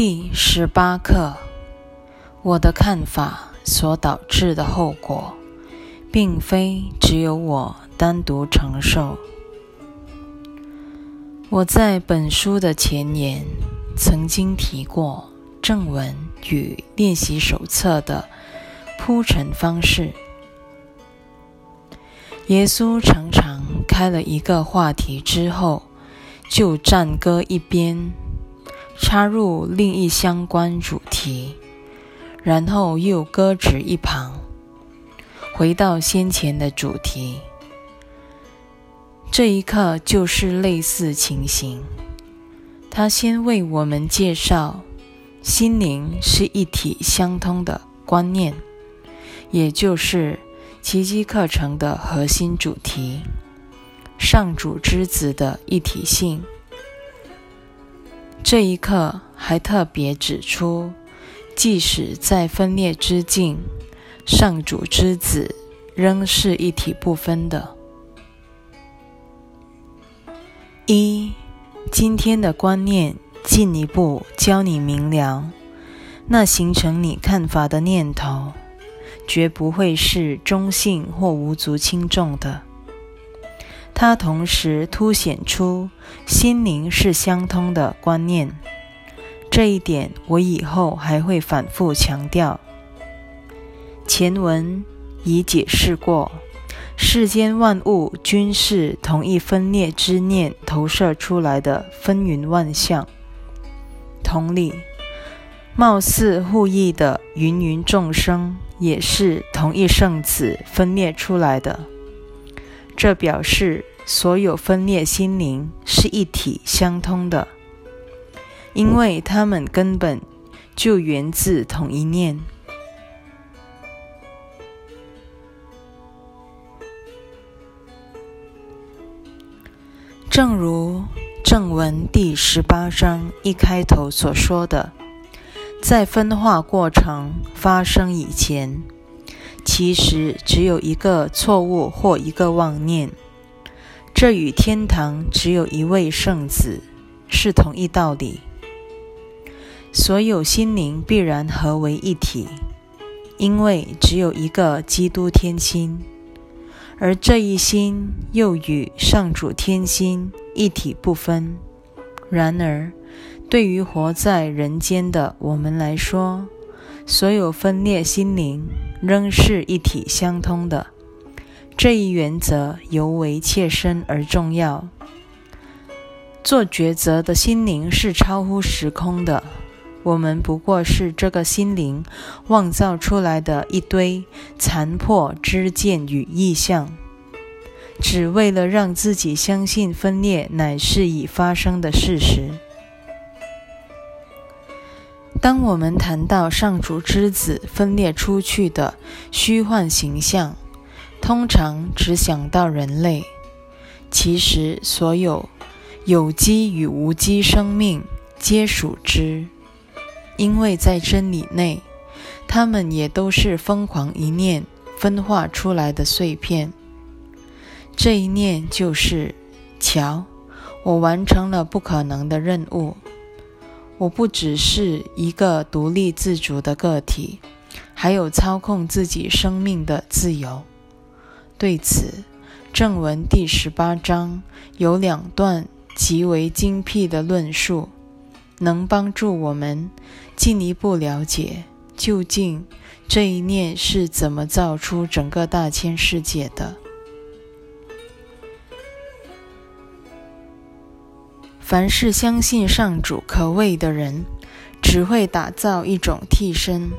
第十八课：我的看法所导致的后果，并非只有我单独承受。我在本书的前言曾经提过正文与练习手册的铺陈方式。耶稣常常开了一个话题之后，就暂搁一边。插入另一相关主题，然后又搁置一旁，回到先前的主题。这一刻就是类似情形。他先为我们介绍心灵是一体相通的观念，也就是奇迹课程的核心主题——上主之子的一体性。这一刻还特别指出，即使在分裂之境，上主之子仍是一体不分的。一，今天的观念进一步教你明了，那形成你看法的念头，绝不会是中性或无足轻重的。它同时凸显出心灵是相通的观念，这一点我以后还会反复强调。前文已解释过，世间万物均是同一分裂之念投射出来的纷纭万象。同理，貌似互异的芸芸众生，也是同一圣子分裂出来的。这表示所有分裂心灵是一体相通的，因为它们根本就源自同一念。正如正文第十八章一开头所说的，在分化过程发生以前。其实只有一个错误或一个妄念，这与天堂只有一位圣子是同一道理。所有心灵必然合为一体，因为只有一个基督天心，而这一心又与上主天心一体不分。然而，对于活在人间的我们来说，所有分裂心灵。仍是一体相通的，这一原则尤为切身而重要。做抉择的心灵是超乎时空的，我们不过是这个心灵妄造出来的一堆残破之见与意象，只为了让自己相信分裂乃是已发生的事实。当我们谈到上主之子分裂出去的虚幻形象，通常只想到人类。其实，所有有机与无机生命皆属之，因为在真理内，它们也都是疯狂一念分化出来的碎片。这一念就是：瞧，我完成了不可能的任务。我不只是一个独立自主的个体，还有操控自己生命的自由。对此，正文第十八章有两段极为精辟的论述，能帮助我们进一步了解究竟这一念是怎么造出整个大千世界的。凡是相信上主可畏的人，只会打造一种替身，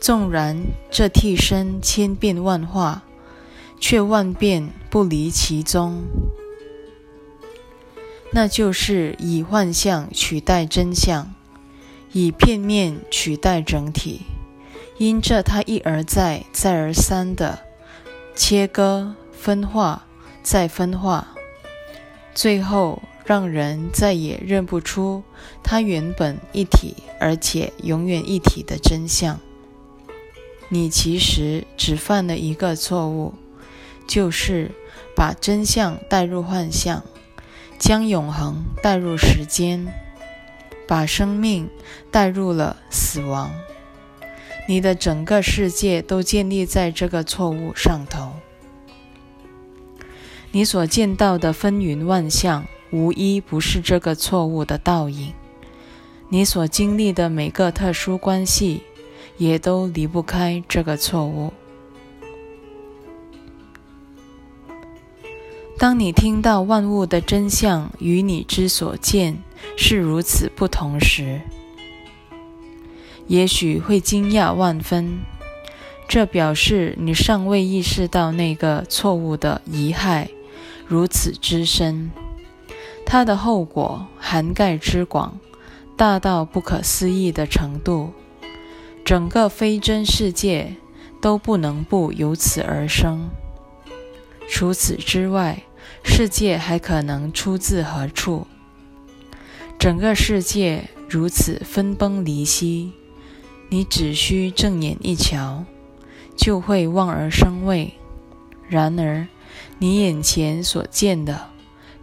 纵然这替身千变万化，却万变不离其宗。那就是以幻象取代真相，以片面取代整体。因这他一而再、再而三的切割、分化、再分化，最后。让人再也认不出它原本一体而且永远一体的真相。你其实只犯了一个错误，就是把真相带入幻象，将永恒带入时间。把生命带入了死亡。你的整个世界都建立在这个错误上头。你所见到的风云万象，无一不是这个错误的倒影。你所经历的每个特殊关系，也都离不开这个错误。当你听到万物的真相与你之所见是如此不同时，也许会惊讶万分。这表示你尚未意识到那个错误的遗害如此之深，它的后果涵盖之广。大到不可思议的程度，整个非真世界都不能不由此而生。除此之外，世界还可能出自何处？整个世界如此分崩离析，你只需正眼一瞧，就会望而生畏。然而，你眼前所见的，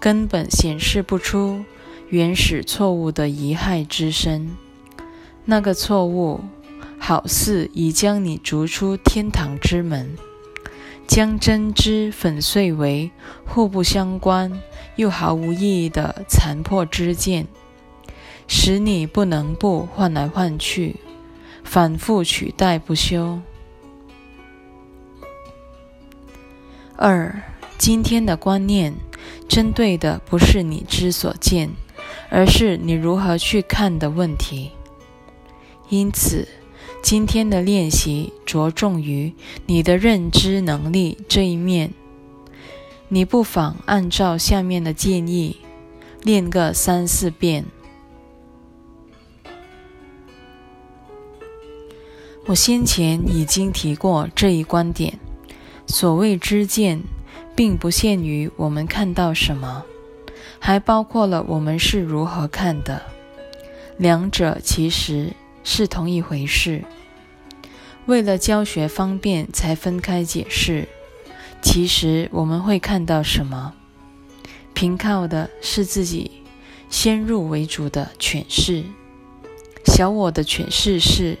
根本显示不出。原始错误的遗害之深，那个错误好似已将你逐出天堂之门，将真知粉碎为互不相关又毫无意义的残破之见，使你不能不换来换去，反复取代不休。二，今天的观念针对的不是你之所见。而是你如何去看的问题。因此，今天的练习着重于你的认知能力这一面。你不妨按照下面的建议练个三四遍。我先前已经提过这一观点：所谓知见，并不限于我们看到什么。还包括了我们是如何看的，两者其实是同一回事。为了教学方便才分开解释。其实我们会看到什么，凭靠的是自己先入为主的诠释。小我的诠释是：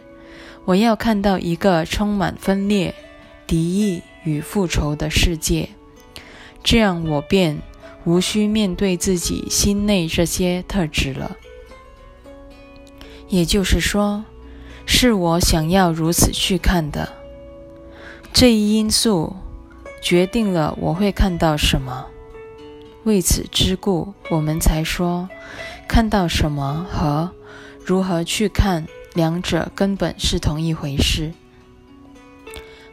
我要看到一个充满分裂、敌意与复仇的世界，这样我便。无需面对自己心内这些特质了，也就是说，是我想要如此去看的。这一因素决定了我会看到什么。为此之故，我们才说，看到什么和如何去看，两者根本是同一回事。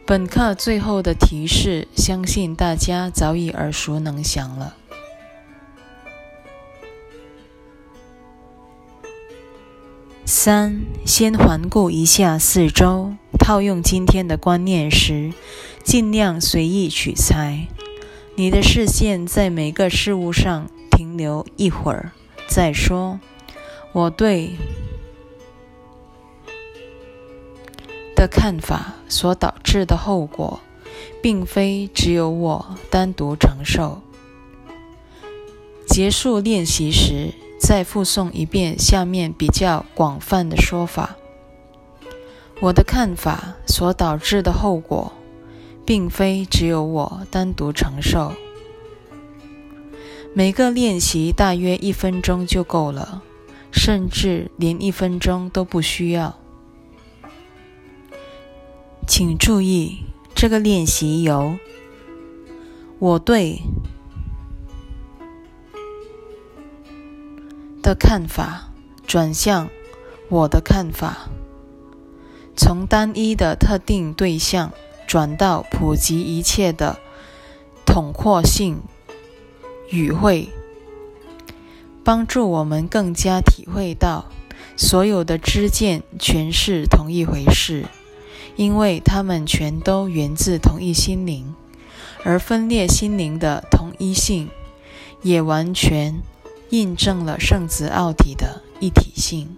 本课最后的提示，相信大家早已耳熟能详了。三，先环顾一下四周。套用今天的观念时，尽量随意取材。你的视线在每个事物上停留一会儿，再说。我对的看法所导致的后果，并非只有我单独承受。结束练习时。再复诵一遍下面比较广泛的说法。我的看法所导致的后果，并非只有我单独承受。每个练习大约一分钟就够了，甚至连一分钟都不需要。请注意，这个练习由我对。的看法转向我的看法，从单一的特定对象转到普及一切的统括性语汇，帮助我们更加体会到所有的知见全是同一回事，因为他们全都源自同一心灵，而分裂心灵的同一性也完全。印证了圣子奥体的一体性。